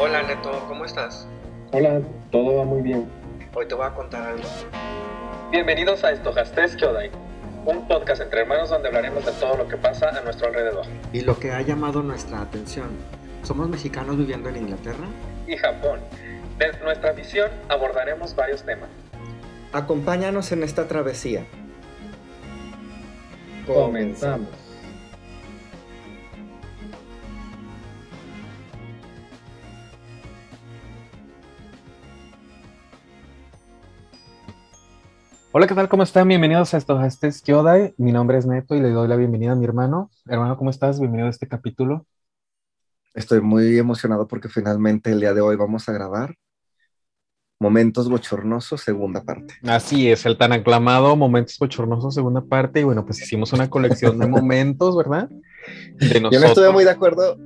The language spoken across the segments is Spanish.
Hola Neto, ¿cómo estás? Hola, todo va muy bien. Hoy te voy a contar algo. Bienvenidos a Estojastes Kyodai, un podcast entre hermanos donde hablaremos de todo lo que pasa a nuestro alrededor. Y lo que ha llamado nuestra atención. ¿Somos mexicanos viviendo en Inglaterra? Y Japón. Desde nuestra visión abordaremos varios temas. Acompáñanos en esta travesía. Comenzamos. Hola, ¿qué tal? ¿Cómo están? Bienvenidos a estos a este Kyodai. Mi nombre es Neto y le doy la bienvenida a mi hermano. Hermano, ¿cómo estás? Bienvenido a este capítulo. Estoy muy emocionado porque finalmente el día de hoy vamos a grabar Momentos Bochornosos, segunda parte. Así es, el tan aclamado Momentos Bochornosos, segunda parte. Y bueno, pues hicimos una colección de momentos, ¿verdad? De nosotros. Yo no estuve muy de acuerdo.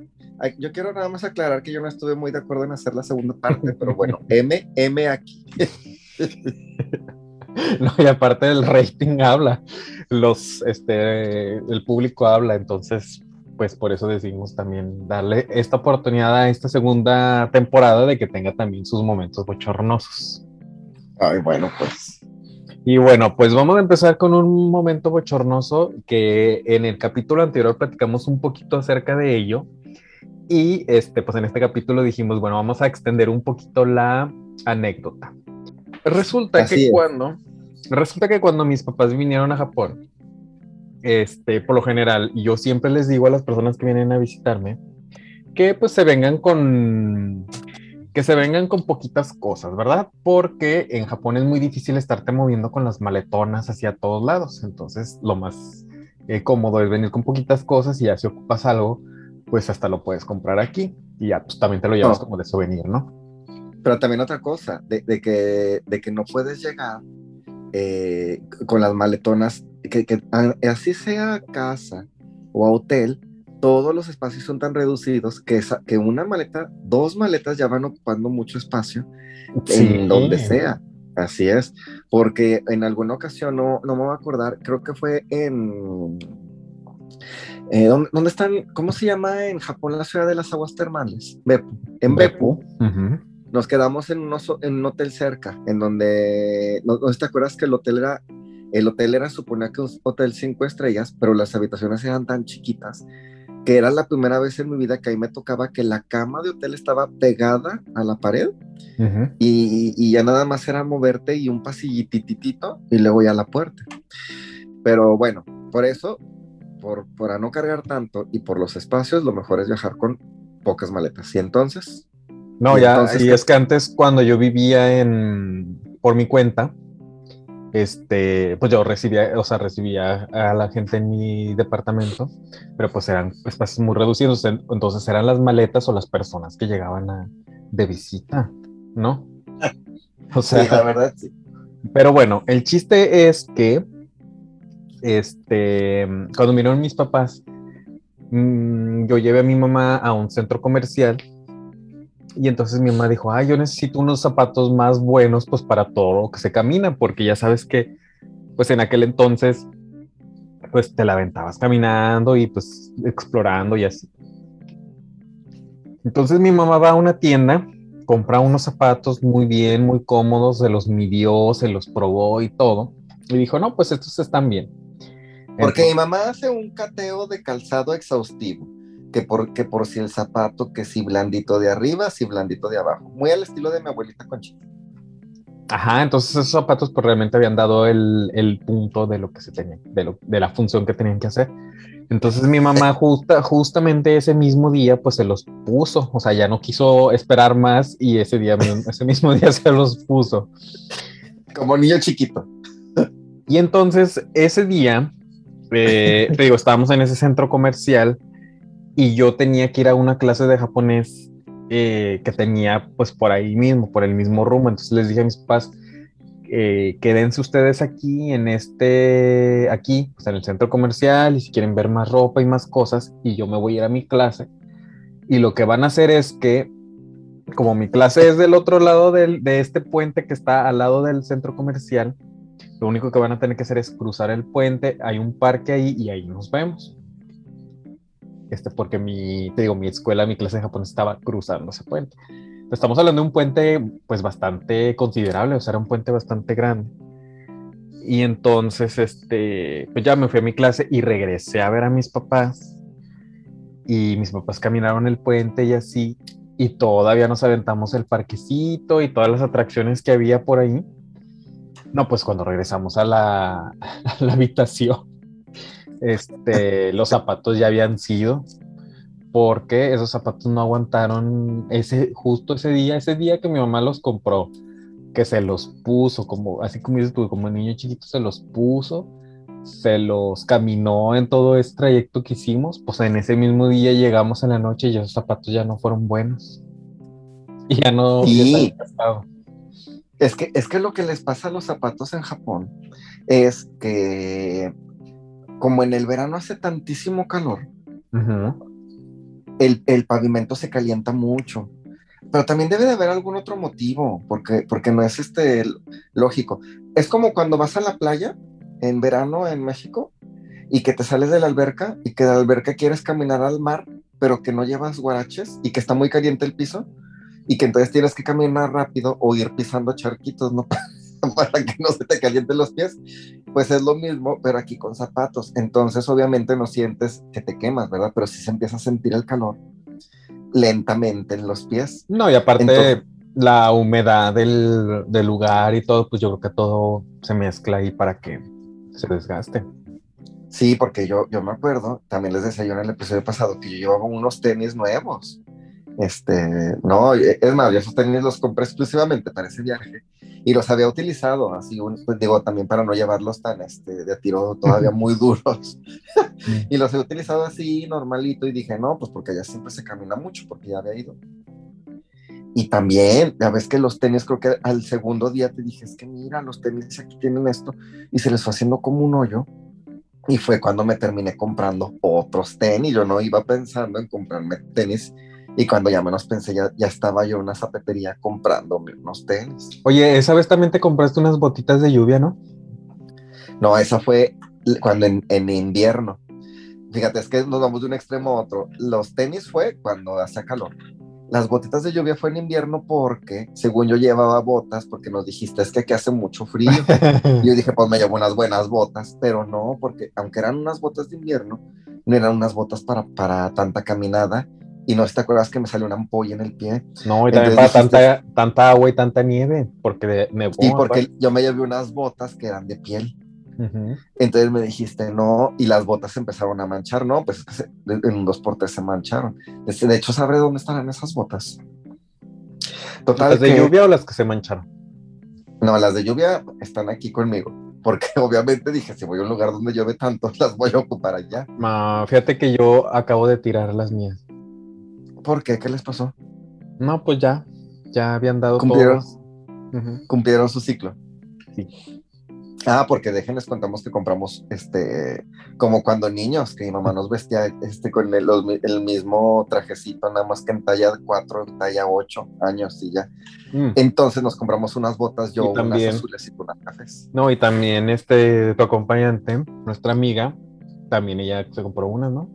Yo quiero nada más aclarar que yo no estuve muy de acuerdo en hacer la segunda parte, pero bueno, M, M aquí. No, y aparte del rating habla, los, este, el público habla, entonces, pues por eso decidimos también darle esta oportunidad a esta segunda temporada de que tenga también sus momentos bochornosos. Ay, bueno, pues. Y bueno, pues vamos a empezar con un momento bochornoso que en el capítulo anterior platicamos un poquito acerca de ello. Y este, pues en este capítulo dijimos, bueno, vamos a extender un poquito la anécdota. Resulta que cuando resulta que cuando mis papás vinieron a Japón, este, por lo general, yo siempre les digo a las personas que vienen a visitarme que pues se vengan con que se vengan con poquitas cosas, ¿verdad? Porque en Japón es muy difícil estarte moviendo con las maletonas hacia todos lados. Entonces, lo más eh, cómodo es venir con poquitas cosas y ya si ocupas algo, pues hasta lo puedes comprar aquí y ya pues, también te lo llevas como de souvenir, ¿no? Pero también otra cosa, de, que, de que no puedes llegar eh, con las maletonas, que, así sea casa o hotel, todos los espacios son tan reducidos que, que una maleta, dos maletas ya van ocupando mucho espacio en donde sea. Así es, porque en alguna ocasión, no, no me voy a acordar, creo que fue en... Eh, ¿dónde, están? ¿Cómo se llama en Japón la ciudad de las aguas termales? Beppu. En Beppu nos quedamos en un, en un hotel cerca, en donde, no, te acuerdas que el hotel era, el hotel era suponía que un hotel cinco estrellas, pero las habitaciones eran tan chiquitas que era la primera vez en mi vida que ahí me tocaba que la cama de hotel estaba pegada a la pared y, y, ya nada más era moverte y un pasillititito y luego ya la puerta. Pero bueno, por eso, por, por no cargar tanto y por los espacios, lo mejor es viajar con pocas maletas. Y entonces, no, ya, y es que antes cuando yo vivía en, por mi cuenta, este, pues yo recibía, o sea, recibía a la gente en mi departamento, pero pues eran espacios muy reducidos, entonces eran las maletas o las personas que llegaban a, de visita, ¿no? O sea, la verdad sí. Pero bueno, el chiste es que, este, cuando vinieron mis papás, mm, yo llevé a mi mamá a un centro comercial y entonces mi mamá dijo, ay, yo necesito unos zapatos más buenos pues para todo lo que se camina, porque ya sabes que pues en aquel entonces pues te la aventabas caminando y pues explorando y así. Entonces mi mamá va a una tienda, compra unos zapatos muy bien, muy cómodos, se los midió, se los probó y todo. Y dijo, no, pues estos están bien. Porque mi mamá hace un cateo de calzado exhaustivo que por, por si el zapato, que si blandito de arriba, si blandito de abajo. Muy al estilo de mi abuelita Conchita. Ajá, entonces esos zapatos pues realmente habían dado el, el punto de lo que se tenía, de, lo, de, la función que tenían que hacer. Entonces mi mamá justa, justamente ese mismo día pues se los puso, o sea, ya no quiso esperar más y ese día, ese mismo día se los puso. Como niño chiquito. Y entonces ese día, eh, te digo, estábamos en ese centro comercial y yo tenía que ir a una clase de japonés eh, que tenía pues por ahí mismo, por el mismo rumbo. Entonces les dije a mis papás, eh, quédense ustedes aquí en este, aquí, pues en el centro comercial y si quieren ver más ropa y más cosas y yo me voy a ir a mi clase. Y lo que van a hacer es que, como mi clase es del otro lado del, de este puente que está al lado del centro comercial, lo único que van a tener que hacer es cruzar el puente, hay un parque ahí y ahí nos vemos. Este, porque mi, te digo, mi escuela, mi clase de japonés estaba cruzando ese puente. Estamos hablando de un puente, pues, bastante considerable, o sea, era un puente bastante grande. Y entonces, este, pues ya me fui a mi clase y regresé a ver a mis papás. Y mis papás caminaron el puente y así. Y todavía nos aventamos el parquecito y todas las atracciones que había por ahí. No, pues cuando regresamos a la, a la habitación, este, los zapatos ya habían sido, porque esos zapatos no aguantaron ese, justo ese día, ese día que mi mamá los compró, que se los puso, como, así como dices tú, como niño chiquito se los puso, se los caminó en todo ese trayecto que hicimos, pues en ese mismo día llegamos en la noche y esos zapatos ya no fueron buenos. Y ya no... Sí. Es que, es que lo que les pasa a los zapatos en Japón es que como en el verano hace tantísimo calor, el, el, pavimento se calienta mucho. Pero también debe de haber algún otro motivo, porque, porque no es este lógico. Es como cuando vas a la playa en verano en México y que te sales de la alberca y que de la alberca quieres caminar al mar, pero que no llevas guaraches y que está muy caliente el piso y que entonces tienes que caminar rápido o ir pisando charquitos, ¿no? para que no se te calienten los pies. Pues es lo mismo, pero aquí con zapatos. Entonces, obviamente no sientes que te quemas, ¿verdad? Pero sí se empieza a sentir el calor lentamente en los pies. No, y aparte la humedad del, del, lugar y todo, pues yo creo que todo se mezcla ahí para que se desgaste. Sí, porque yo, yo me acuerdo, también les decía yo en el episodio pasado que yo llevaba unos tenis nuevos. Este, no, es más, yo esos tenis los compré exclusivamente para ese viaje y los había utilizado, así, un, pues digo, también para no llevarlos tan este, de tiro todavía muy duros. y los he utilizado así, normalito, y dije, no, pues porque allá siempre se camina mucho, porque ya había ido. Y también, ya ves que los tenis, creo que al segundo día te dije, es que mira, los tenis aquí tienen esto, y se les fue haciendo como un hoyo. Y fue cuando me terminé comprando otros tenis. Yo no iba pensando en comprarme tenis y cuando ya menos pensé, ya, ya estaba yo en una zapatería comprándome unos tenis. Oye, esa vez también te compraste unas botitas de lluvia, ¿no? No, esa fue cuando en, en invierno. Fíjate, es que nos vamos de un extremo a otro. Los tenis fue cuando hace calor. Las botitas de lluvia fue en invierno porque, según yo llevaba botas, porque nos dijiste es que aquí hace mucho frío. yo dije, pues me llevo unas buenas botas, pero no, porque aunque eran unas botas de invierno, no eran unas botas para, para tanta caminada y no te acuerdas que me salió una ampolla en el pie. No, y también para tanta, tanta agua y tanta nieve, porque nevó. Y porque yo me llevé unas botas que eran de piel. Entonces me dijiste no, y las botas empezaron a manchar, no, pues en un dos por tres se mancharon. De hecho, ¿sabré dónde estarán esas botas? Total, ¿Las de lluvia o las que se mancharon? No, las de lluvia están aquí conmigo, porque obviamente dije, si voy a un lugar donde llueve tanto, las voy a ocupar allá. fíjate que yo acabo de tirar las mías. ¿Por qué? ¿Qué les pasó? No, pues ya, ya habían dado ¿Cumplieron, ¿Cumplieron su ciclo? Sí. Ah, porque déjenles contamos que compramos este, como cuando niños, que mi mamá nos vestía este con el, el mismo trajecito, nada más que en talla 4, en talla 8 años y ya. Mm. Entonces nos compramos unas botas, yo unas azules y unas cafés. No, y también este, tu acompañante, nuestra amiga, también ella se compró unas, ¿no?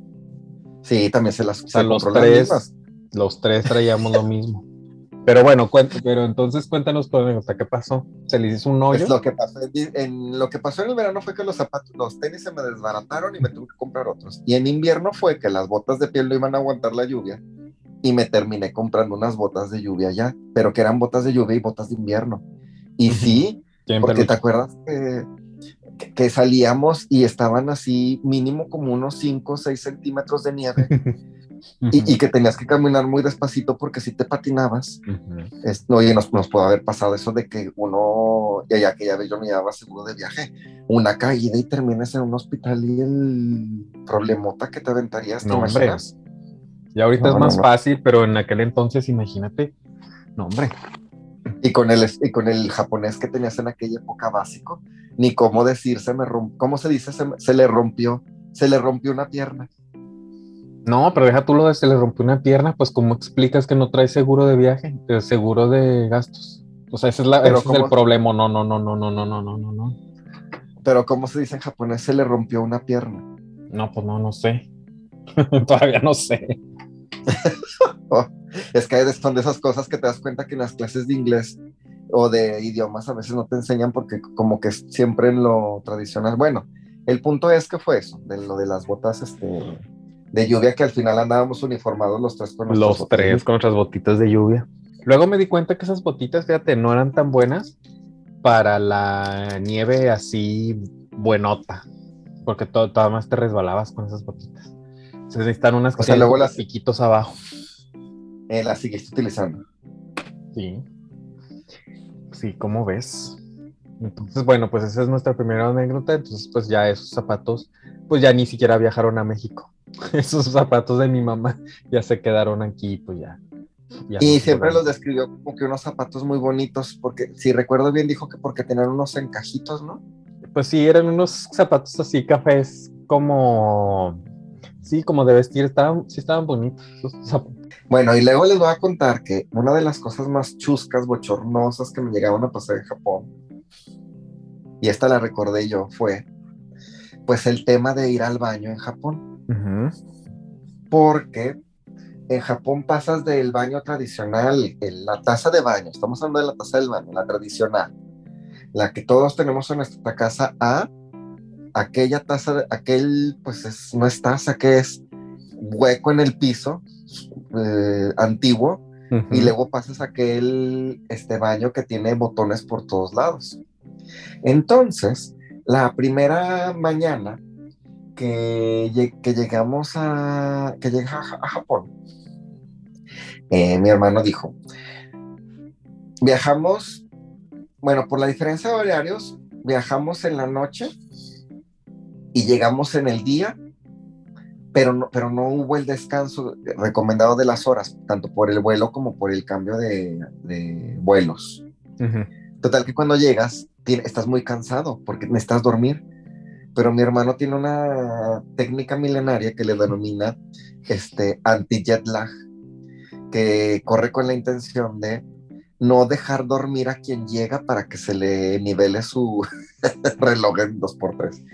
Sí, también se las o los tres, los tres traíamos lo mismo. Pero bueno, pero entonces cuéntanos tu anécdota, ¿qué pasó? ¿Se les hizo un hoyo? Pues lo que pasó en, lo que pasó en el verano fue que los zapatos, los tenis se me desbarataron y me tuve que comprar otros. Y en invierno fue que las botas de piel no iban a aguantar la lluvia y me terminé comprando unas botas de lluvia ya, pero que eran botas de lluvia y botas de invierno. Y sí, porque te acuerdas que que, salíamos y estaban así mínimo como unos 5 o 6 centímetros de nieve. Y, que tenías que caminar muy despacito porque si te patinabas, oye, nos, nos puede haber pasado eso de que uno, ya, ya que ya yo me llevaba seguro de viaje, una caída y terminas en un hospital y el problemota que te aventarías, no, hombre. Y ahorita es más fácil, pero en aquel entonces, imagínate, no, hombre. Y con el, y con el japonés que tenías en aquella época básico, ni cómo decir, se me rompió, ¿cómo se dice? Se, le rompió, se le rompió una pierna. No, pero deja tú lo de se le rompió una pierna, pues ¿cómo explicas que no trae seguro de viaje, seguro de gastos? O sea, ese es, la, ese es el problema. No, no, no, no, no, no, no, no, no. Pero ¿cómo se dice en japonés? Se le rompió una pierna. No, pues no, no sé. Todavía no sé. Es que son de esas cosas que te das cuenta que en las clases de inglés o de idiomas a veces no te enseñan porque como que siempre en lo tradicional. Bueno, el punto es que fue eso, de lo de las botas este, de lluvia que al final andábamos uniformados los tres con Los tres con nuestras botitas de lluvia. Luego me di cuenta que esas botitas, fíjate, no eran tan buenas para la nieve así buenota, porque todo, todo más te resbalabas con esas botitas. Se necesitan unas que luego las piquitos abajo. Eh, las seguiste utilizando. Sí. Sí, ¿cómo ves? Entonces, bueno, pues esa es nuestra primera anécdota. Entonces, pues ya esos zapatos, pues ya ni siquiera viajaron a México. Esos zapatos de mi mamá ya se quedaron aquí, pues ya. y siempre los describió como que unos zapatos muy bonitos, porque si recuerdo bien dijo que porque tenían unos encajitos, ¿no? Pues sí, eran unos zapatos así cafés como, sí, como de vestir, estaban, sí estaban bonitos. Bueno, y luego les voy a contar que una de las cosas más chuscas, bochornosas que me llegaban a pasar en Japón, y esta la recordé yo, fue pues el tema de ir al baño en Japón. Porque en Japón pasas del baño tradicional, la taza de baño, estamos hablando de la taza del baño, la tradicional, la que todos tenemos en nuestra casa, a aquella taza, aquel, pues es, no es taza, que es hueco en el piso, eh, antiguo, y luego pasas aquel este baño que tiene botones por todos lados. Entonces, la primera mañana que, llegamos a, que llega a, Japón, eh, mi hermano dijo, viajamos, bueno, por la diferencia de horarios, viajamos en la noche y llegamos en el día, pero no, pero no hubo el descanso recomendado de las horas, tanto por el vuelo como por el cambio de, vuelos. Total que cuando llegas, estás muy cansado porque necesitas dormir. Pero mi hermano tiene una técnica milenaria que le denomina este, anti-jet lag, que corre con la intención de no dejar dormir a quien llega para que se le nivele su reloj en 2x3.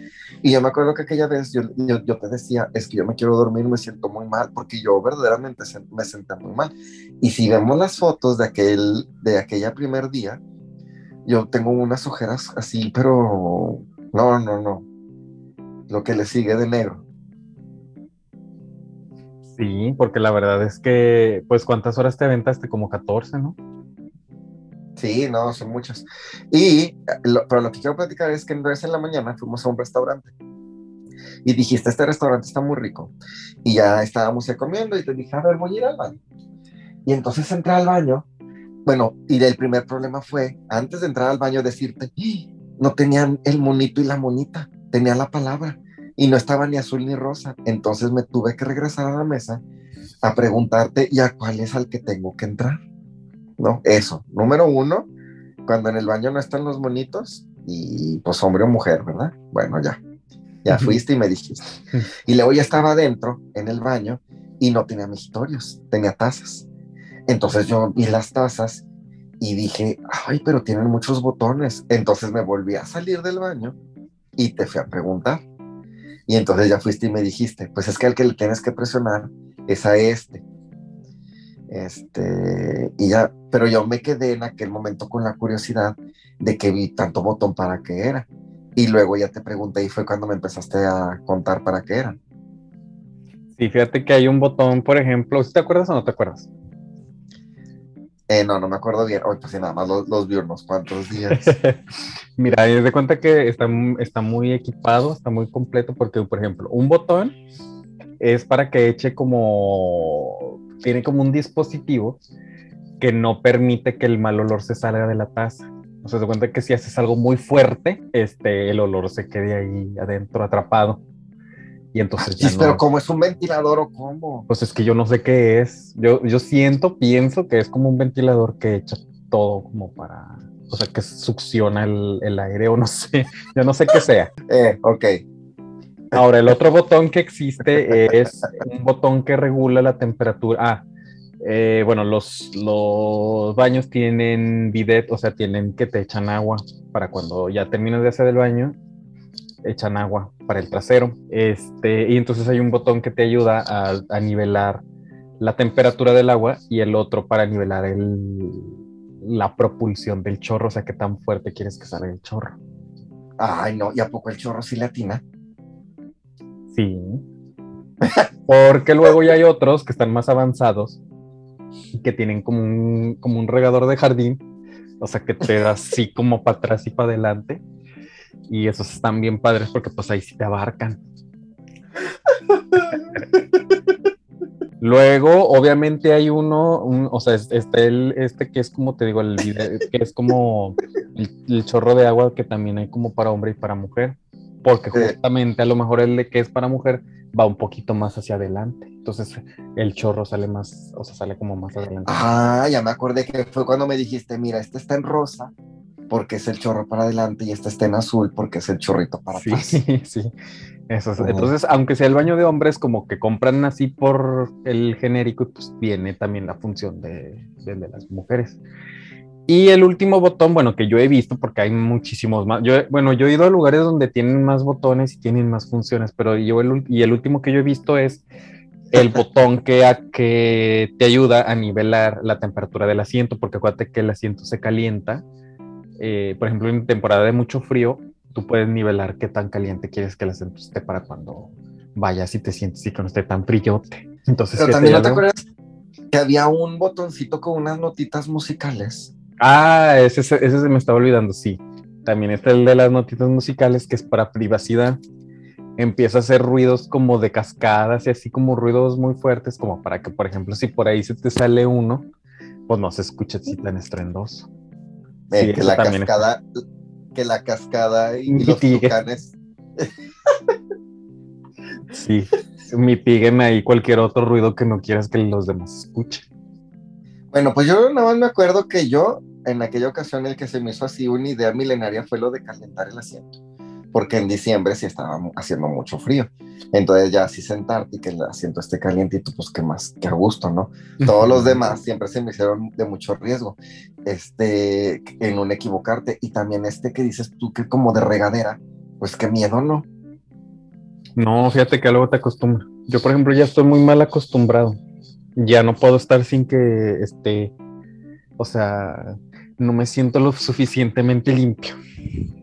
Y yo me acuerdo que aquella vez yo, yo, te decía, es que yo me quiero dormir, me siento muy mal, porque yo verdaderamente me senté muy mal. Y si vemos las fotos de, aquel, de aquella primer día, yo tengo unas ojeras así, pero no, no, no. Lo que le sigue de negro. Sí, porque la verdad es que, pues, ¿cuántas horas te aventaste? Como 14, ¿no? Sí, no, son muchas. Y, pero lo que quiero platicar es que en vez en la mañana fuimos a un restaurante y dijiste, este restaurante está muy rico. Y ya estábamos ahí comiendo y te dije, a ver, voy a ir al baño. Y entonces entré al baño bueno, y el primer problema fue, antes de entrar al baño, decirte, no tenían el monito y la monita, tenía la palabra y no estaba ni azul ni rosa. Entonces me tuve que regresar a la mesa a preguntarte, ¿y a cuál es al que tengo que entrar? ¿No? Eso, número uno, cuando en el baño no están los monitos y pues hombre o mujer, ¿verdad? Bueno, ya, ya fuiste y me dijiste. Y luego ya estaba adentro, en el baño, y no tenía mejitorios, tenía tazas. Entonces yo vi las tazas y dije, ay, pero tienen muchos botones. Entonces me volví a salir del baño y te fui a preguntar. Y entonces ya fuiste y me dijiste, pues es que al que le tienes que presionar es a este. Este, y ya, pero yo me quedé en aquel momento con la curiosidad de que vi tanto botón para qué era. Y luego ya te pregunté y fue cuando me empezaste a contar para qué eran. Sí, fíjate que hay un botón, por ejemplo, ¿te acuerdas o no te acuerdas? Eh, no, no me acuerdo bien. Hoy pues nada más los, vi unos cuantos días. Mira, de cuenta que está, está muy equipado, está muy completo, porque, por ejemplo, un botón es para que eche como. Tiene como un dispositivo que no permite que el mal olor se salga de la taza. O sea, se cuenta que si haces algo muy fuerte, este, el olor se quede ahí adentro atrapado. Y entonces sí, pero como es un ventilador o cómo. Pues es que yo no sé qué es. Yo, yo siento, pienso que es como un ventilador que echa todo como para, o sea, que succiona el, el aire o no sé. Yo no sé qué sea. Eh, ok. Ahora, el otro botón que existe es un botón que regula la temperatura. Ah, eh, bueno, los, los baños tienen bidet, o sea, tienen que te echan agua para cuando ya terminas de hacer el baño, echan agua para el trasero. Este, y entonces hay un botón que te ayuda a, nivelar la temperatura del agua y el otro para nivelar el, la propulsión del chorro, o sea, qué tan fuerte quieres que salga el chorro. Ay, no, ¿y a poco el chorro sí latina? Porque luego ya hay otros que están más avanzados y que tienen como un, como un regador de jardín, o sea, que te da así como para atrás y para adelante. Y esos están bien padres porque pues ahí sí te abarcan. Luego, obviamente hay uno, un- o sea, es- está el, este que es como te digo, el que es como el, el chorro de agua que también hay como para hombre y para mujer, porque Sí. justamente a lo mejor el de que es para mujer va un poquito más hacia adelante, entonces el chorro sale más, o sea, sale como más adelante. Ah, ya me acordé que fue cuando me dijiste, mira, este está en rosa porque es el chorro para adelante y este está en azul porque es el chorrito para Sí, atrás. sí. Eso es. Oh. Entonces, aunque sea el baño de hombres, como que compran así por el genérico, pues viene también la función de, de- de las mujeres. Y el último botón, bueno, que yo he visto, porque hay muchísimos más. Yo, bueno, yo he ido a lugares donde tienen más botones y tienen más funciones, pero yo el, y el último que yo he visto es el botón que, a- que te ayuda a nivelar la temperatura del asiento, porque acuérdate que el asiento se calienta. Eh, por ejemplo, en temporada de mucho frío, tú puedes nivelar qué tan caliente quieres que el asiento esté para cuando vayas y te sientes y que no esté tan fríote. Entonces, Pero ¿qué también no te acuerdas que había un botoncito con unas notitas musicales. Ah, ese, se- ese se me estaba olvidando, sí. También está el de las notitas musicales, que es para privacidad. Empieza a hacer ruidos como de cascadas y así como ruidos muy fuertes, como para que, por ejemplo, si por ahí se te sale uno, pues no se escuche así tan estrendoso. eh, Sí, que la cascada, que la cascada y, los tucanes. Sí, mitiguen ahí cualquier otro ruido que no quieras que los demás escuchen. Bueno, pues yo nada más me acuerdo que yo, en aquella ocasión, el que se me hizo así una idea milenaria fue lo de calentar el asiento. Porque en diciembre sí estaba haciendo mucho frío. Entonces ya así sentarte y que el asiento esté calientito, pues que más, que a gusto, ¿no? Todos los demás siempre se me hicieron de mucho riesgo, este, en un equivocarte. Y también este que dices tú que como de regadera, pues qué miedo, ¿no? No, fíjate que luego te acostumbras. Yo, por ejemplo, ya estoy muy mal acostumbrado. Ya no puedo estar sin que esté, o sea, no me siento lo suficientemente limpio.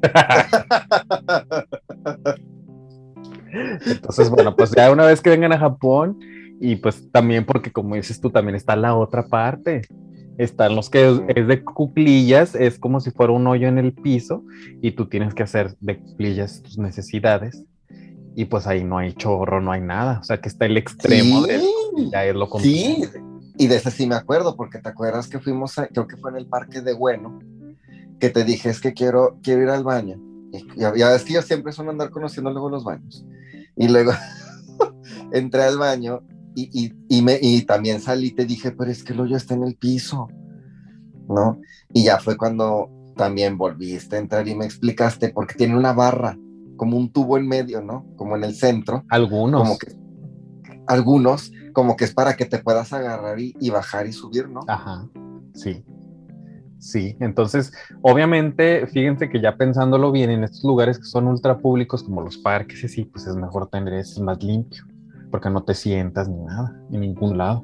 Entonces, bueno, pues ya una vez que vengan a Japón, y pues también porque como dices tú, también está la otra parte. Están los que es, es de cuclillas, es como si fuera un hoyo en el piso y tú tienes que hacer de cuclillas tus necesidades. Y pues ahí no hay chorro, no hay nada. O sea que está el extremo Sí. del ya es lo Sí, contrario. Y de ese sí me acuerdo, porque te acuerdas que fuimos, a- creo que fue en el parque de Bueno, que te dije es que quiero, quiero ir al baño. Y ya, ya que yo siempre suelo andar conociendo luego los baños. Y luego entré al baño y, y, y me, y también salí y te dije, pero es que el hoyo está en el piso, ¿no? Y ya fue cuando también volviste a entrar y me explicaste, porque tiene una barra, como un tubo en medio, ¿no? Como en el centro Algunos. como que algunos, como que es para que te puedas agarrar y, y bajar y subir, ¿no? Ajá, sí. Sí, entonces, obviamente, fíjense que ya pensándolo bien, en estos lugares que son ultra públicos, como los parques así, pues es mejor tener ese más limpio, porque no te sientas ni nada, en ningún lado.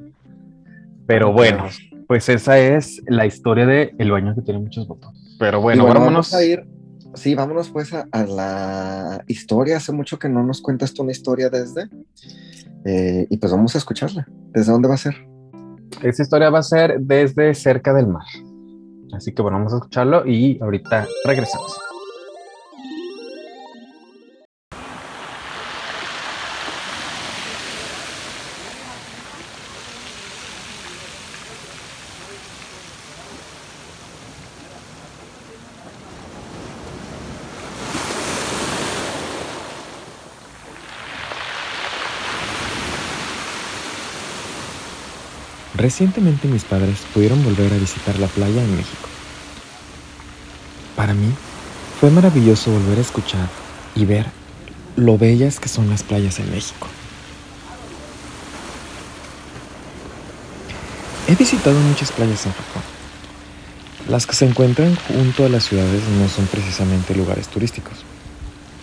Pero bueno, pues esa es la historia de el baño que tiene muchos botones. Pero bueno, bueno, vámonos. vamos a ir. Sí, vámonos pues a, a la historia. Hace mucho que no nos cuentas tú una historia desde. Eh, y pues vamos a escucharla. ¿Desde dónde va a ser? Esta historia va a ser desde cerca del mar. Así que bueno, vamos a escucharlo y ahorita regresamos. Recientemente mis padres pudieron volver a visitar la playa en México. Para mí fue maravilloso volver a escuchar y ver lo bellas que son las playas en México. He visitado muchas playas en Japón. Las que se encuentran junto a las ciudades no son precisamente lugares turísticos.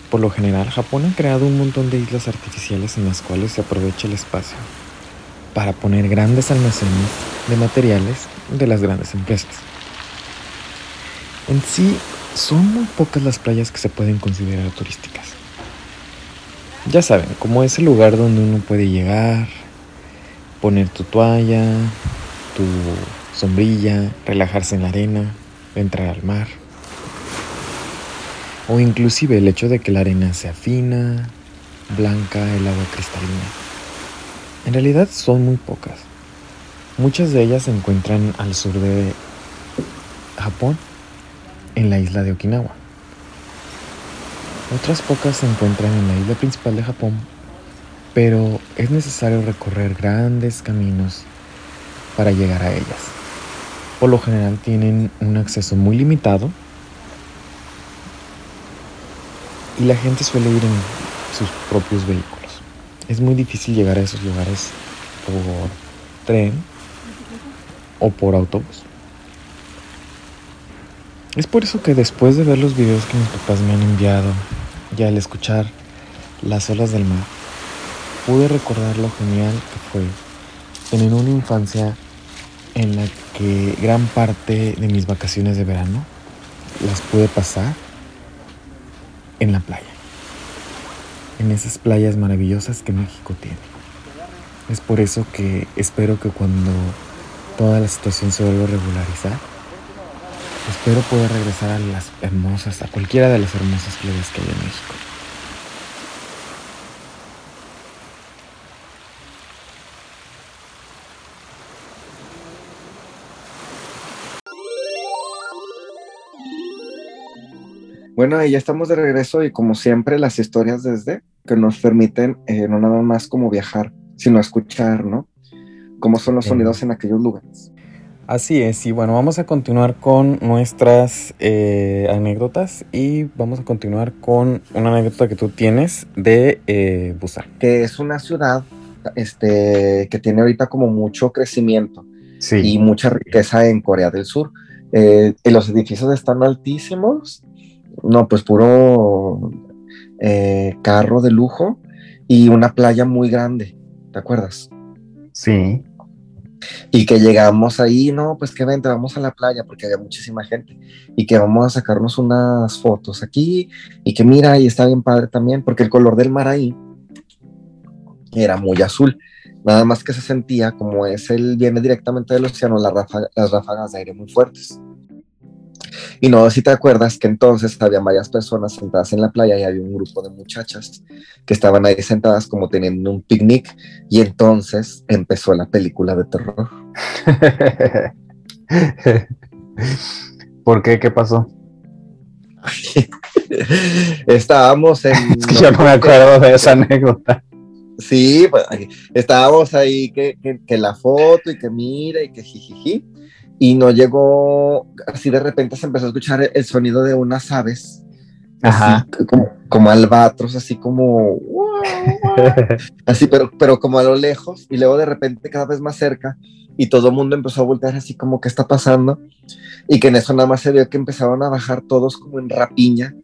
Por lo general, Japón ha creado un montón de islas artificiales en las cuales se aprovecha el espacio para poner grandes almacenes de materiales de las grandes empresas. En sí, son muy pocas las playas que se pueden considerar turísticas. Ya saben, como es el lugar donde uno puede llegar, poner tu toalla, tu sombrilla, relajarse en la arena, entrar al mar. O inclusive el hecho de que la arena sea fina, blanca, el agua cristalina. En realidad son muy pocas. Muchas de ellas se encuentran al sur de Japón, en la isla de Okinawa. Otras pocas se encuentran en la isla principal de Japón, pero es necesario recorrer grandes caminos para llegar a ellas. Por lo general tienen un acceso muy limitado y la gente suele ir en sus propios vehículos. Es muy difícil llegar a esos lugares por tren o por autobús. Es por eso que después de ver los videos que mis papás me han enviado y al escuchar las olas del mar, pude recordar lo genial que fue tener una infancia en la que gran parte de mis vacaciones de verano las pude pasar en la playa, en esas playas maravillosas que México tiene. Es por eso que espero que cuando toda la situación se vuelva a regularizar, espero poder regresar a las hermosas, a cualquiera de las hermosas playas que hay en México. Bueno, y ya estamos de regreso y como siempre las historias desde que nos permiten eh, no nada más como viajar, sino escuchar, ¿no? Cómo son los Sí. sonidos en aquellos lugares. Así es, y bueno, vamos a continuar con nuestras eh, anécdotas y vamos a continuar con una anécdota que tú tienes de eh, Busan. Que es una ciudad este, que tiene ahorita como mucho crecimiento y mucha riqueza en Corea del Sur. Eh, y los edificios están altísimos, no, pues puro eh, carro de lujo y una playa muy grande, ¿te acuerdas? Sí. Y que llegamos ahí, no, pues que vente, vamos a la playa porque había muchísima gente y que vamos a sacarnos unas fotos aquí y que mira, y está bien padre también porque el color del mar ahí era muy azul, nada más que se sentía como es el, viene directamente del océano, la ráfaga- las ráfagas de aire muy fuertes. Y no, si te acuerdas que entonces había varias personas sentadas en la playa y había un grupo de muchachas que estaban ahí sentadas como teniendo un picnic y entonces empezó la película de terror. ¿Por qué? ¿Qué pasó? estábamos en... Es que yo no me acuerdo de esa anécdota. Sí, pues, estábamos ahí que, que, que la foto y que mira y que jijiji. Y no llegó, así de repente se empezó a escuchar el sonido de unas aves. Ajá. así como, como albatros, así como... así, pero, pero como a lo lejos. Y luego de repente cada vez más cerca. Y todo el mundo empezó a voltear así como, ¿qué está pasando? Y que en eso nada más se vio que empezaron a bajar todos como en rapiña.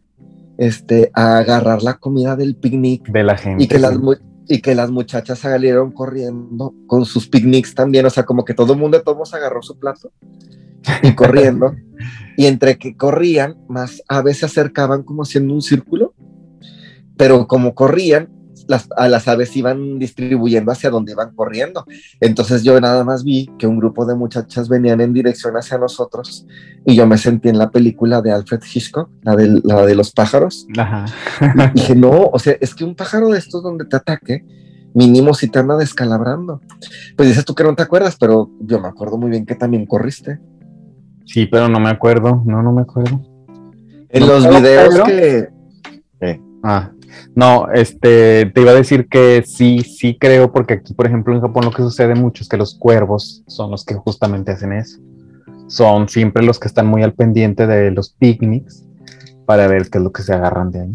Este, a agarrar la comida del picnic De la gente. y que, las, y que las muchachas salieron corriendo con sus picnics también, o sea, como que todo el mundo de todos agarró su plato y corriendo, y entre que corrían, más aves se acercaban como haciendo un círculo, pero como corrían, las, a las aves iban distribuyendo hacia donde iban corriendo. Entonces yo nada más vi que un grupo de muchachas venían en dirección hacia nosotros y yo me sentí en la película de Alfred Hitchcock, la de, la de los pájaros, Ajá. y dije, no, o sea, es que un pájaro de estos donde te ataque, mínimo si te anda descalabrando. Pues dices tú que no te acuerdas, pero yo me acuerdo muy bien que también corriste. Sí, pero no me acuerdo. No, no me acuerdo. En ¿No los videos Pedro? que... Ah, no, este, te iba a decir que sí, sí creo, porque aquí, por ejemplo, en Japón lo que sucede mucho es que los cuervos son los que justamente hacen eso. Son siempre los que están muy al pendiente de los picnics para ver qué es lo que se agarran de ahí.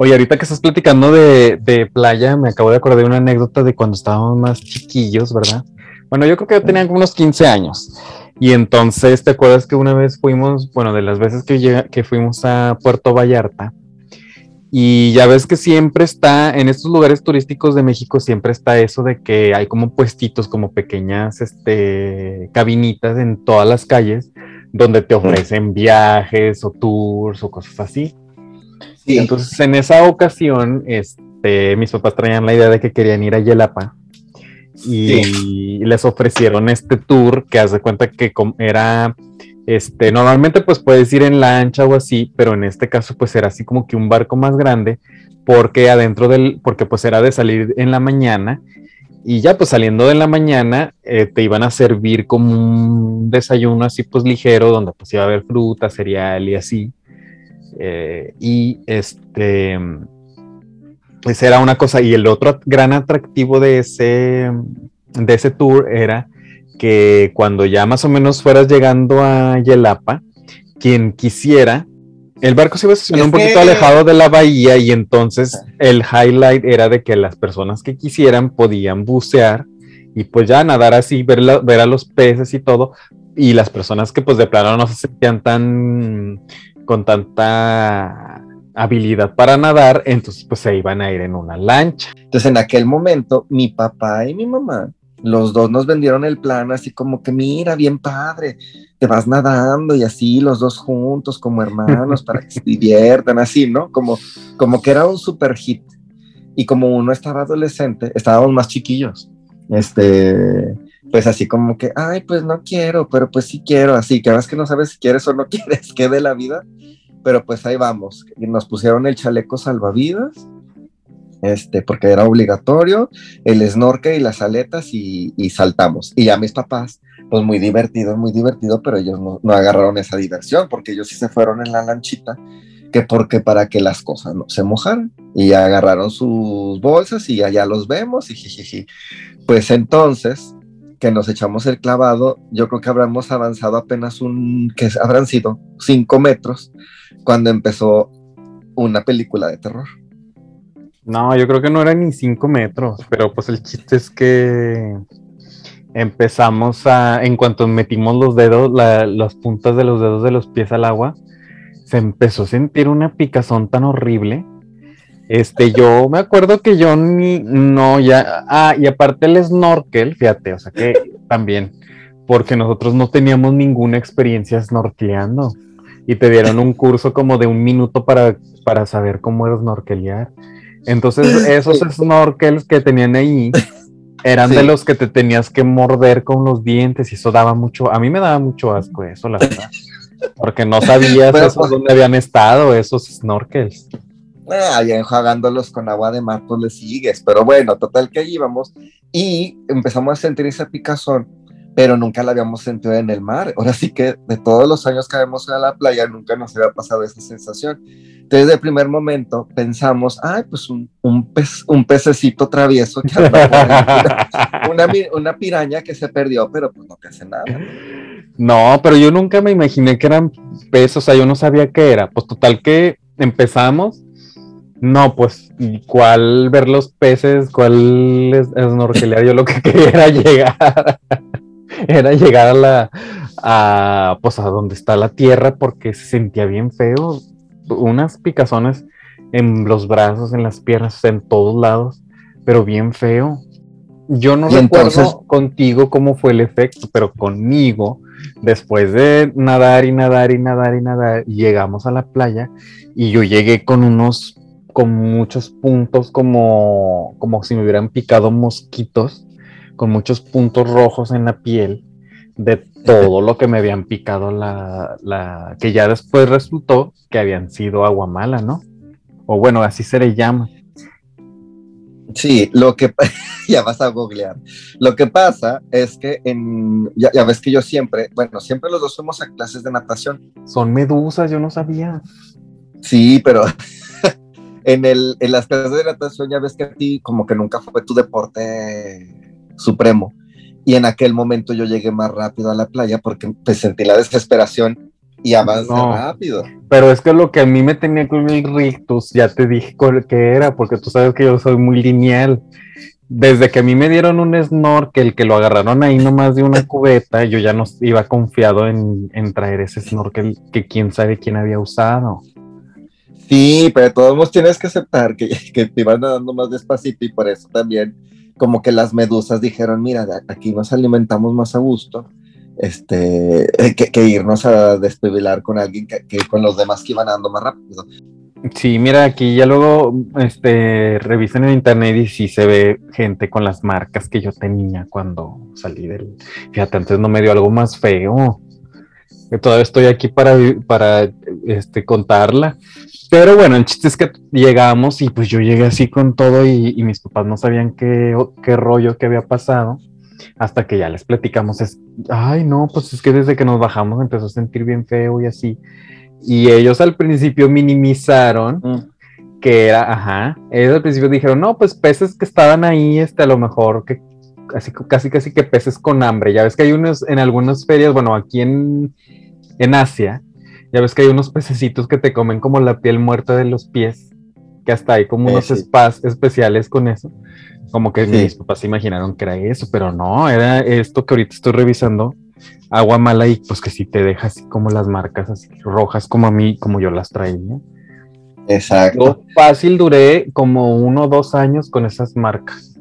Oye, ahorita que estás platicando de, de playa, me acabo de acordar de una anécdota de cuando estábamos más chiquillos, ¿verdad? Bueno, yo creo que yo tenía como unos 15 años. Y entonces, ¿te acuerdas que una vez fuimos, bueno, de las veces que, llega, que fuimos a Puerto Vallarta, y ya ves que siempre está, en estos lugares turísticos de México, siempre está eso de que hay como puestitos, como pequeñas este, cabinitas en todas las calles, donde te ofrecen viajes o tours o cosas así. Sí. Entonces, en esa ocasión, este, mis papás traían la idea de que querían ir a Yelapa y les ofrecieron este tour que hace cuenta que era, este, normalmente pues puedes ir en lancha o así, pero en este caso pues era así como que un barco más grande porque adentro del, porque pues era de salir en la mañana y ya pues saliendo de la mañana eh, te iban a servir como un desayuno así pues ligero donde pues iba a haber fruta, cereal y así. Eh, y este, esa era una cosa. Y el otro gran atractivo de ese, de ese tour era que cuando ya más o menos fueras llegando a Yelapa, quien quisiera, el barco se iba a estacionar Es un poquito que- alejado de la bahía y entonces el highlight era de que las personas que quisieran podían bucear y pues ya nadar así, ver, la- ver a los peces y todo. Y las personas que pues de plano no se sentían tan con tanta habilidad para nadar, entonces pues se iban a ir en una lancha. Entonces, en aquel momento, mi papá y mi mamá, los dos nos vendieron el plan así como que, mira, bien padre, te vas nadando y así los dos juntos como hermanos para que se diviertan, así, ¿no? Como, como que era un super hit. Y como uno estaba adolescente, estábamos más chiquillos. Este, pues así como que, ay, pues no quiero, pero pues sí quiero, así que ahora que no sabes si quieres o no quieres, que de la vida. Pero pues ahí vamos. Y nos pusieron el chaleco salvavidas este, porque era obligatorio, el snorkel y las aletas y, saltamos. Y ya mis papás, pues muy divertido, muy divertido, pero ellos no, agarraron esa diversión porque ellos sí se fueron en la lanchita, que porque para que las cosas no se mojaran. Y agarraron sus bolsas y allá los vemos y. Pues entonces, que nos echamos el clavado, yo creo que habremos avanzado apenas un, que habrán sido cinco metros, cuando empezó una película de terror. No, yo creo que no eran ni cinco metros, pero pues el chiste es que empezamos a, en cuanto metimos los dedos, la- las puntas de los dedos de los pies al agua, se empezó a sentir una picazón tan horrible. Este, yo me acuerdo que yo ni, no, ya, ah, y aparte el snorkel, fíjate, o sea que también, porque nosotros no teníamos ninguna experiencia snorkeleando y te dieron un curso como de un minuto para, para saber cómo era snorkelear. Entonces, esos snorkels que tenían ahí eran de Sí. los que te tenías que morder con los dientes y eso daba mucho, a mí me daba mucho asco eso, la verdad. Porque no sabías pues- dónde habían estado esos snorkels. Ah, ya enjuagándolos con agua de mar, pues le sigues. Pero bueno, total que ahí íbamos y empezamos a sentir esa picazón, pero nunca la habíamos sentido en el mar. Ahora sí que de todos los años que habíamos ido a la playa, nunca nos había pasado esa sensación. Entonces, de primer momento pensamos, ay, pues un, un, pez, un pececito travieso que anda una, una piraña que se perdió, pero pues no te hace nada. No, pero yo nunca me imaginé que eran peces, o sea, yo no sabía qué era. Pues total que empezamos. No, pues, ¿y ¿cuál ver los peces? ¿Cuál es snorkelear? Yo lo que quería era llegar, era llegar a la, a, pues a donde está la tierra porque se sentía bien feo. Unas picazones en los brazos, en las piernas, en todos lados, pero bien feo. Yo no recuerdo entonces- contigo cómo fue el efecto, pero conmigo, después de nadar y nadar y nadar y nadar, llegamos a la playa y yo llegué con unos, con muchos puntos como, como si me hubieran picado mosquitos, con muchos puntos rojos en la piel de todo lo que me habían picado la, la, que ya después resultó que habían sido agua mala, ¿no? O bueno, así se le llama. Sí, lo que ya vas a googlear. Lo que pasa es que en ya, ya ves que yo siempre, bueno, siempre los dos fuimos a clases de natación. Son medusas, yo no sabía. Sí, pero en el en las clases de natación ya ves que a ti como que nunca fue tu deporte supremo. Y en aquel momento yo llegué más rápido a la playa porque pues, sentí la desesperación y avancé No. rápido. Pero es que lo que a mí me tenía con el rictus, ya te dije qué era, porque tú sabes que yo soy muy lineal. desde que a mí me dieron un snorkel, que lo agarraron ahí nomás de una cubeta, yo ya no iba confiado en, en traer ese snorkel que quién sabe quién había usado. Sí, pero todos tienes que aceptar que, que te iban nadando más despacito y por eso también como que las medusas dijeron, mira, aquí nos alimentamos más a gusto, este, que, que irnos a despebilar con alguien que, con los demás que iban nadando más rápido. Sí, mira, aquí ya luego este, revisen en internet y sí se ve gente con las marcas que yo tenía cuando salí del... Fíjate, antes no me dio algo más feo. Todavía estoy aquí para, para este, contarla. Pero bueno, el chiste es que llegamos y pues yo llegué así con todo y, y mis papás no sabían qué, qué rollo que había pasado hasta que ya les platicamos. Es, ay, no, pues es que desde que nos bajamos empezó a sentir bien feo y así. Y ellos al principio minimizaron mm. que era, ajá, ellos al principio dijeron, no, pues peces que estaban ahí, este, a lo mejor que así, casi, casi que peces con hambre. Ya ves que hay unos en algunas ferias, bueno, aquí en, en Asia, ya ves que hay unos pececitos que te comen como la piel muerta de los pies, que hasta hay como unos spas especiales con eso. Como que sí. mis papás se imaginaron que era eso, pero no, era esto que ahorita estoy revisando, agua mala y pues que si te deja así como las marcas así rojas como a mí, como yo las traía. Exacto. Yo fácil duré como uno o dos años con esas marcas.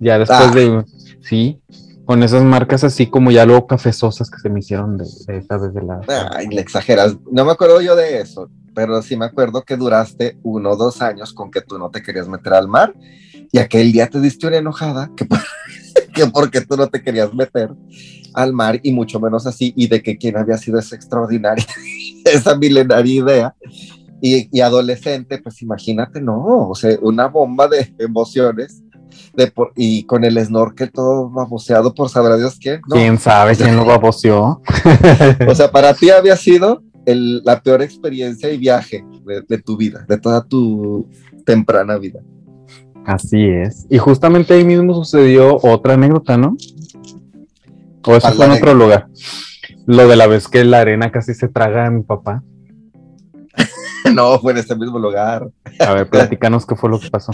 Ya después ah. de, sí, con esas marcas así como ya luego cafezosas que se me hicieron de, de esa vez de la... Ay, le exageras. No me acuerdo yo de eso, pero sí me acuerdo que duraste uno o dos años con que tú no te querías meter al mar y aquel día te diste una enojada que, que porque tú no te querías meter al mar y mucho menos así, y de que quién había sido esa extraordinaria, esa milenaria idea. Y, y, adolescente, pues imagínate, no, o sea, una bomba de emociones. De por, y con el snorkel todo baboseado por sabrá Dios quién. ¿no? ¿Quién sabe quién lo baboseó? o sea, para ti había sido el, la peor experiencia y viaje de, de tu vida, de toda tu temprana vida. Así es. Y justamente ahí mismo sucedió otra anécdota, ¿no? O eso fue en otro lugar. Lo de la vez que la arena casi se traga a mi papá. no, fue en este mismo lugar. A ver, platícanos qué fue lo que pasó.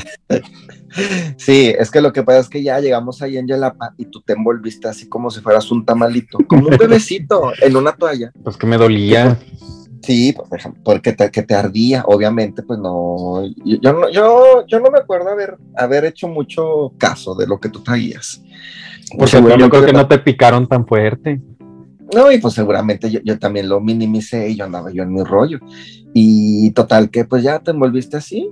Sí, es que lo que pasa es que ya llegamos ahí en Yelapa y tú te envolviste así como si fueras un tamalito, como un bebecito en una toalla. Pues que me dolía. Sí, pues, porque te, que te ardía, obviamente, pues no, yo, yo, no, yo, yo no me acuerdo haber, haber hecho mucho caso de lo que tú traías. Porque yo creo que no te picaron tan fuerte. No, y pues seguramente yo, yo, también lo minimicé y yo andaba yo en mi rollo. Y total, que pues ya te envolviste así.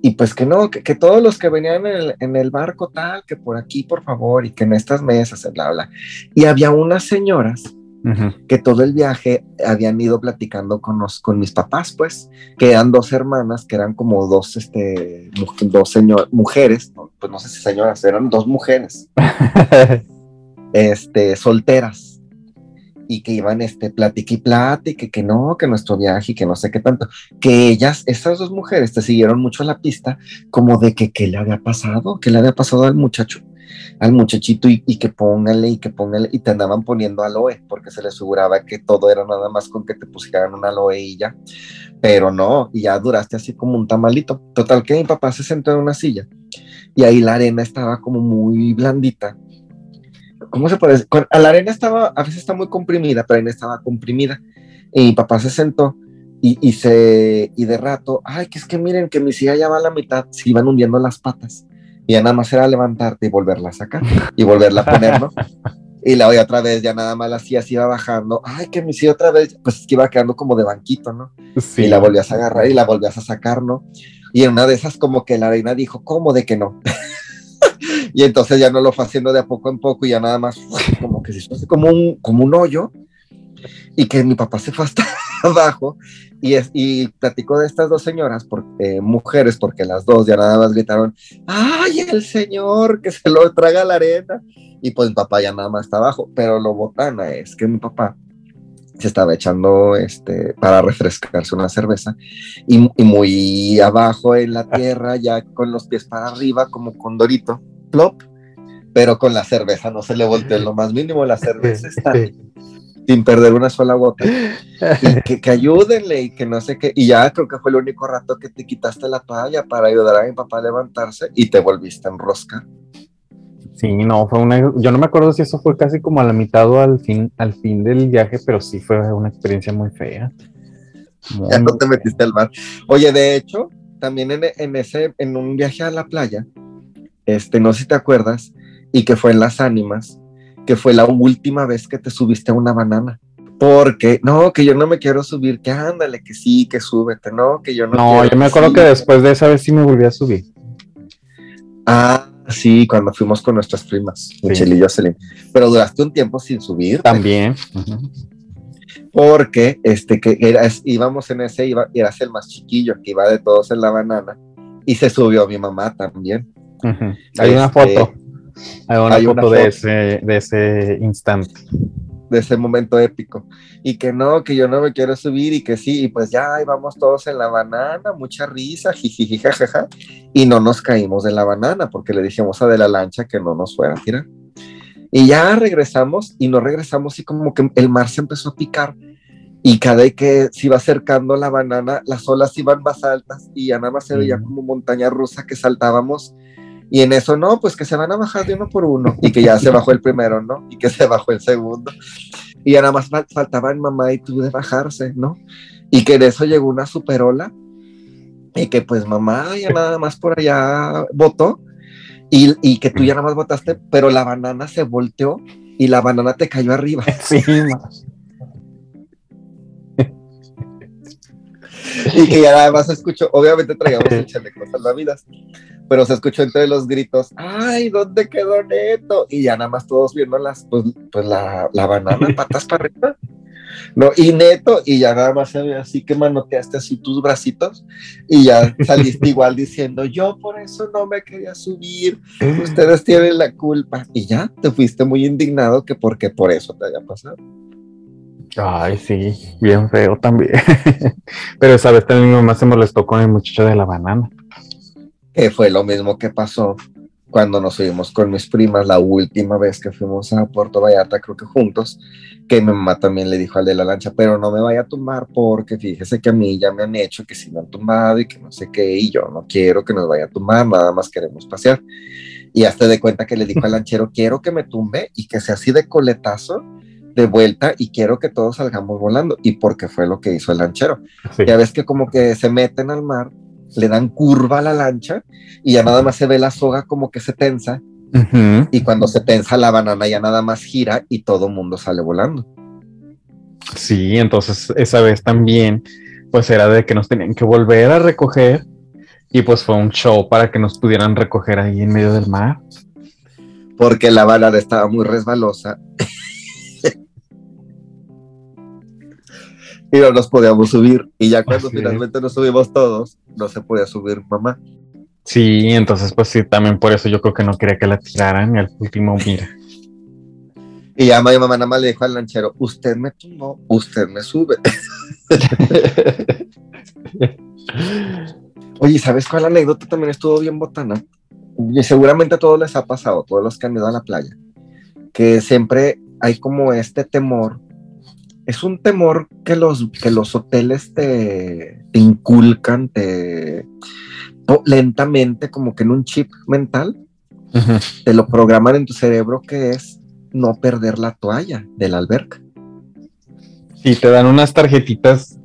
Y pues que no, que, que todos los que venían en el, en el, barco tal, que por aquí, por favor, y que en estas mesas, bla, bla. Y había unas señoras uh -huh. que todo el viaje habían ido platicando con, los, con mis papás, pues, que eran dos hermanas, que eran como dos, este, dos señor, mujeres, pues no sé si señoras, eran dos mujeres, este, solteras y que iban este platique y platique, que no, que nuestro viaje y que no sé qué tanto, que ellas, estas dos mujeres te siguieron mucho la pista como de que qué le había pasado, qué le había pasado al muchacho, al muchachito y, y, que póngale y que póngale y te andaban poniendo aloe porque se les figuraba que todo era nada más con que te pusieran una aloe y ya, pero no, y ya duraste así como un tamalito. Total que mi papá se sentó en una silla y ahí la arena estaba como muy blandita ¿cómo se puede decir? A la arena estaba, a veces está muy comprimida, pero la arena estaba comprimida. Y mi papá se sentó y, y, se, y de rato, ay, que es que miren que mi silla ya va a la mitad, se iban hundiendo las patas. Y ya nada más era levantarte y volverla a sacar y volverla a poner, ¿no? y la voy otra vez, ya nada más la silla se iba bajando. Ay, que mi silla otra vez, pues es que iba quedando como de banquito, ¿no? Sí. Y la volvías a agarrar y la volvías a sacar, ¿no? Y en una de esas como que la reina dijo, ¿cómo de que no? y entonces ya no lo fue haciendo de a poco en poco y ya nada más como que se hizo como un, como un hoyo. Y que mi papá se fue hasta abajo y, es, y platico de estas dos señoras, por, eh, mujeres, porque las dos ya nada más gritaron, ¡ay, el señor que se lo traga la arena! Y pues mi papá ya nada más está abajo, pero lo botana es que mi papá se estaba echando este, para refrescarse una cerveza y, y muy abajo en la tierra, ya con los pies para arriba, como con Dorito plop, pero con la cerveza no se le volteó en lo más mínimo, la cerveza está sin perder una sola gota. Y que, que, ayúdenle y que no sé qué. Y ya creo que fue el único rato que te quitaste la toalla para ayudar a mi papá a levantarse y te volviste a enroscar. Sí, no, fue una, yo no me acuerdo si eso fue casi como a la mitad o al fin, al fin del viaje, pero sí fue una experiencia muy fea. Muy, Ya no te metiste al mar. Oye, de hecho, también en, en ese, en un viaje a la playa, este, no sé si te acuerdas, y que fue en Las Ánimas, que fue la última vez que te subiste a una banana. Porque, no, que yo no me quiero subir, que ándale, que sí, que súbete, no, que yo no No, quiero, yo me acuerdo sí. que después de esa vez sí me volví a subir. Ah, sí, cuando fuimos con nuestras primas, Michelle y Jocelyn. Pero duraste un tiempo sin subir. También. Porque este que eras, íbamos en ese, iba, eras el más chiquillo que iba de todos en la banana y se subió mi mamá también. Ujú. Hay una Este, foto. Hay una hay foto una de, foto. Ese, de ese instante. de ese momento épico y que no, que yo no me quiero subir y que sí, y pues ya ahí vamos todos en la banana, mucha risa, jijiji, jajaja, y no nos caímos de la banana porque le dijimos a de la lancha que no nos fuera a tirar. Y ya regresamos y no regresamos y como que el mar se empezó a picar y cada vez que se iba acercando la banana, las olas iban más altas y ya nada más se veía como montaña rusa que saltábamos y en eso no, pues que se van a bajar de uno por uno y que ya se bajó el primero, ¿no? Y que se bajó el segundo y ya nada más fal- faltaban mamá y tú de bajarse, ¿no? Y que de eso llegó una superola y que pues mamá ya nada más por allá votó y, y que tú ya nada más votaste, pero la banana se volteó y la banana te cayó arriba. Sí, y que ya nada más se escuchó, obviamente traíamos el chaleco salvavidas, pero se escuchó entre los gritos, ay, ¿dónde quedó Neto? Y ya nada más todos viendo las, pues, pues la, la banana, patas para arriba. No, y Neto, y ya nada más se ve así que manoteaste así tus bracitos y ya saliste igual diciendo, yo por eso no me quería subir, ustedes tienen la culpa. Y ya te fuiste muy indignado que porque por eso te haya pasado. Ay, sí, bien feo también. Pero esa vez también mi mamá se molestó con el muchacho de la banana. Fue lo mismo que pasó cuando nos fuimos con mis primas la última vez que fuimos a Puerto Vallarta, creo que juntos, que mi mamá también le dijo al de la lancha, pero no me vaya a tumbar porque fíjese que a mí ya me han hecho que si me han tumbado y que no sé qué, y yo no quiero que nos vaya a tumbar, nada más queremos pasear. Y hasta de cuenta que le dijo al lanchero, quiero que me tumbe y que sea así de coletazo de vuelta y quiero que todos salgamos volando. Y porque fue lo que hizo el lanchero. Sí. Ya ves que como que se meten al mar, le dan curva a la lancha y ya nada más se ve la soga como que se tensa y cuando se tensa la banana ya nada más gira y todo mundo sale volando. Sí, entonces esa vez también, pues era de que nos tenían que volver a recoger y pues fue un show para que nos pudieran recoger ahí en medio del mar. Porque la banana estaba muy resbalosa y no nos podíamos subir. Y ya cuando Así es. finalmente nos subimos todos, no se podía subir mamá. Sí, entonces pues sí, también por eso yo creo que no quería que la tiraran y al último, mira. Y ya mi mamá nada más le dijo al lanchero, usted me tumbó, usted me sube. Oye, ¿sabes cuál anécdota también estuvo bien botana? Y seguramente a todos les ha pasado, todos los que han ido a la playa, que siempre hay como este temor. Es un temor que los, que los hoteles te, te inculcan, te lentamente, como que en un chip mental, te lo programan en tu cerebro que es no perder la toalla de la alberca. Sí, te dan unas tarjetitas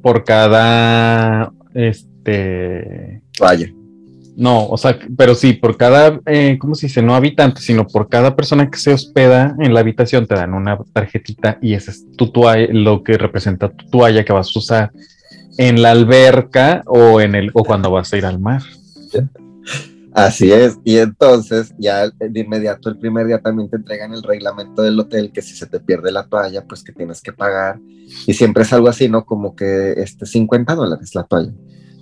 por cada, este, Toalla. No, o sea, pero sí, por cada, eh, ¿cómo se dice? No habitante, sino por cada persona que se hospeda en la habitación te dan una tarjetita y esa es tu toalla, lo que representa tu toalla que vas a usar en la alberca o en el, o cuando vas a ir al mar. Así es. Y entonces, ya de inmediato, el primer día también te entregan el reglamento del hotel que si se te pierde la toalla, pues que tienes que pagar. Y siempre es algo así, ¿no? Como que este, 50 dólares la toalla.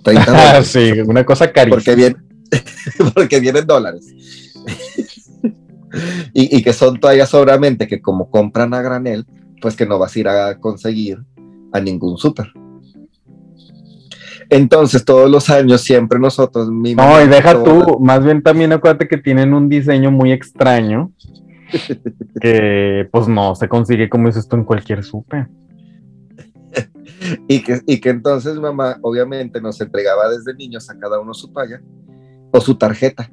30 dólares. sí, una cosa carísima. porque, viene, porque vienen dólares. y, y que son toallas sobramente que como compran a granel, pues que no vas a ir a conseguir a ningún súper. Entonces, todos los años, siempre nosotros... mi No, y deja tú, más bien también acuérdate que tienen un diseño muy extraño que pues no se consigue como es esto en cualquier súper. Y que, y que entonces mamá obviamente nos entregaba desde niños a cada uno su toalla o su tarjeta.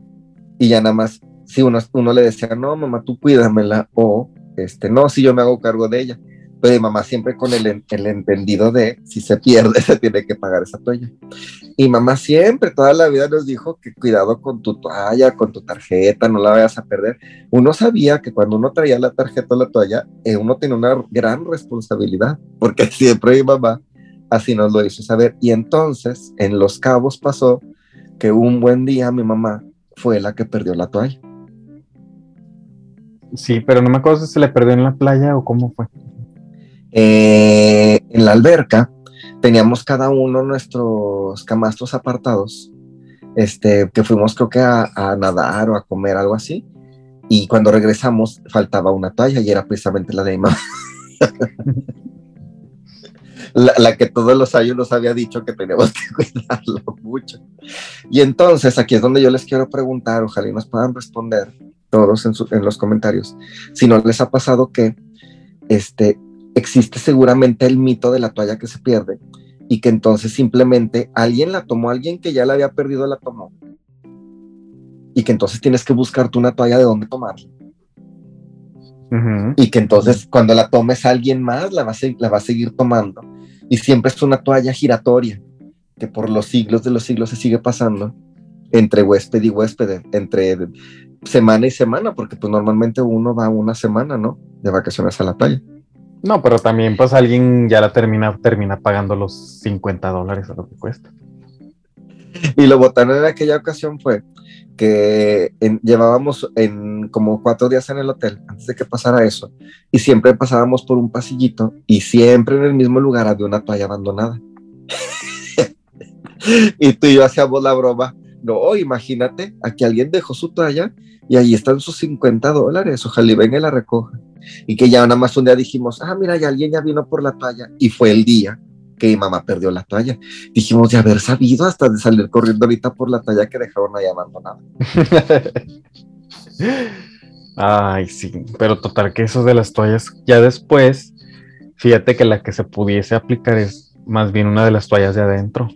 Y ya nada más si uno, uno le decía, no, mamá, tú cuídamela, o este, no, si yo me hago cargo de ella. Pero mamá siempre con el, el entendido de si se pierde, se tiene que pagar esa toalla. Y mamá siempre, toda la vida nos dijo que cuidado con tu toalla, con tu tarjeta, no la vayas a perder. Uno sabía que cuando uno traía la tarjeta o la toalla, eh, uno tiene una gran responsabilidad, porque siempre mi mamá así nos lo hizo saber. Y entonces, en Los Cabos pasó que un buen día mi mamá fue la que perdió la toalla. Sí, pero no me acuerdo si se le perdió en la playa o cómo fue. Eh, en la alberca teníamos cada uno nuestros camastros apartados, este, que fuimos creo que a, a, nadar o a comer, algo así. Y cuando regresamos faltaba una toalla y era precisamente la de mi mamá. la, la, que todos los años nos había dicho que teníamos que cuidarlo mucho. Y entonces aquí es donde yo les quiero preguntar, ojalá y nos puedan responder todos en, su, en los comentarios, si no les ha pasado que este, existe seguramente el mito de la toalla que se pierde y que entonces simplemente alguien la tomó, alguien que ya la había perdido la tomó y que entonces tienes que buscarte una toalla de dónde tomarla. Uh -huh. Y que entonces cuando la tomes alguien más la va, a la va a seguir tomando. Y siempre es una toalla giratoria, que por los siglos de los siglos se sigue pasando entre huésped y huésped, entre semana y semana, porque pues normalmente uno va una semana, ¿no? De vacaciones a la playa. No, pero también pues alguien ya la termina, termina pagando los 50 dólares a lo que cuesta. Y lo botano en aquella ocasión fue que llevábamos en como cuatro días en el hotel antes de que pasara eso y siempre pasábamos por un pasillito y siempre en el mismo lugar había una toalla abandonada. y tú y yo hacíamos la broma, no, imagínate, aquí alguien dejó su toalla y ahí están sus 50 dólares, ojalá y venga y la recoja. Y que ya nada más un día dijimos, ah, mira, ya alguien ya vino por la toalla y fue el día que mi mamá perdió la toalla. Dijimos de haber sabido hasta de salir corriendo ahorita por la toalla que dejaron ahí abandonada. Ay, sí, pero total que eso de las toallas, ya después, fíjate que la que se pudiese aplicar es más bien una de las toallas de adentro.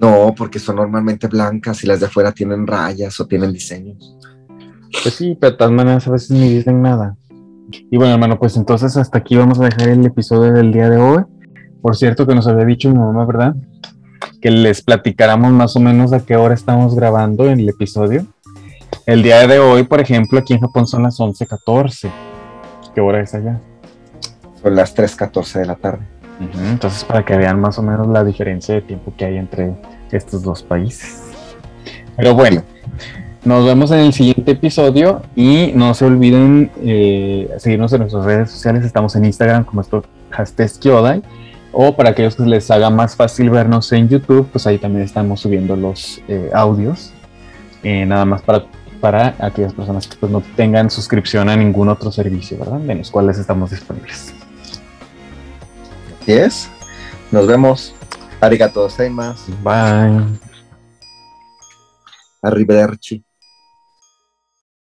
No, porque son normalmente blancas y las de afuera tienen rayas o tienen diseños. Pues sí, pero de todas maneras a veces ni dicen nada. Y bueno, hermano, pues entonces hasta aquí vamos a dejar el episodio del día de hoy. Por cierto, que nos había dicho mi mamá, ¿verdad? Que les platicáramos más o menos a qué hora estamos grabando en el episodio. El día de hoy, por ejemplo, aquí en Japón son las 11:14. ¿Qué hora es allá? Son las 3:14 de la tarde. Entonces, para que vean más o menos la diferencia de tiempo que hay entre estos dos países. Pero bueno, nos vemos en el siguiente episodio y no se olviden eh, seguirnos en nuestras redes sociales. Estamos en Instagram como esto, Kyodai. O para aquellos que les haga más fácil vernos en YouTube, pues ahí también estamos subiendo los eh, audios. Eh, nada más para, para aquellas personas que pues, no tengan suscripción a ningún otro servicio, ¿verdad? De los cuales estamos disponibles. Así es. Nos vemos. Arigato gozaimasu. Bye. Arrivederci.